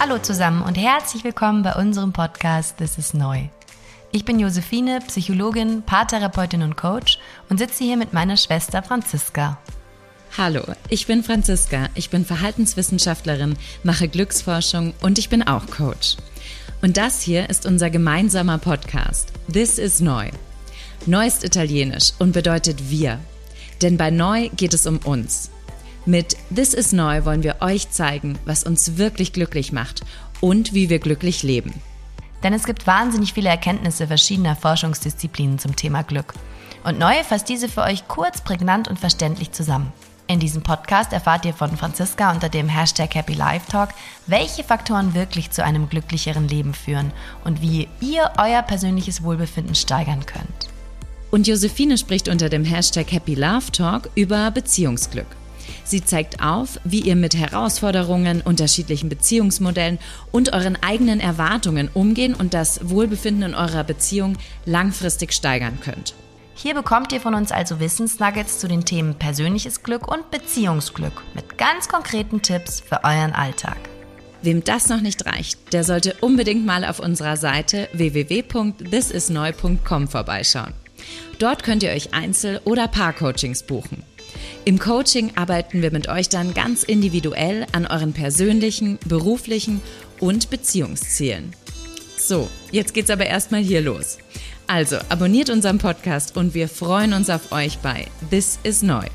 Hallo zusammen und herzlich willkommen bei unserem Podcast This is Neu. Ich bin Josephine, Psychologin, Paartherapeutin und Coach und sitze hier mit meiner Schwester Franziska. Hallo, ich bin Franziska, ich bin Verhaltenswissenschaftlerin, mache Glücksforschung und ich bin auch Coach. Und das hier ist unser gemeinsamer Podcast. This is Neu. Neu ist italienisch und bedeutet wir. Denn bei Neu geht es um uns. Mit This is Neu wollen wir euch zeigen, was uns wirklich glücklich macht und wie wir glücklich leben. Denn es gibt wahnsinnig viele Erkenntnisse verschiedener Forschungsdisziplinen zum Thema Glück. Und Neu fasst diese für euch kurz, prägnant und verständlich zusammen. In diesem Podcast erfahrt ihr von Franziska unter dem Hashtag Happy Life Talk, welche Faktoren wirklich zu einem glücklicheren Leben führen und wie ihr euer persönliches Wohlbefinden steigern könnt. Und Josephine spricht unter dem Hashtag Happy Love Talk über Beziehungsglück. Sie zeigt auf, wie ihr mit Herausforderungen, unterschiedlichen Beziehungsmodellen und euren eigenen Erwartungen umgehen und das Wohlbefinden in eurer Beziehung langfristig steigern könnt. Hier bekommt ihr von uns also Wissensnuggets zu den Themen persönliches Glück und Beziehungsglück mit ganz konkreten Tipps für euren Alltag. Wem das noch nicht reicht, der sollte unbedingt mal auf unserer Seite www.thisisneu.com vorbeischauen. Dort könnt ihr euch Einzel- oder Paar-Coachings buchen. Im Coaching arbeiten wir mit euch dann ganz individuell an euren persönlichen, beruflichen und Beziehungszielen. So, jetzt geht's aber erstmal hier los. Also abonniert unseren Podcast und wir freuen uns auf euch bei This is Neu.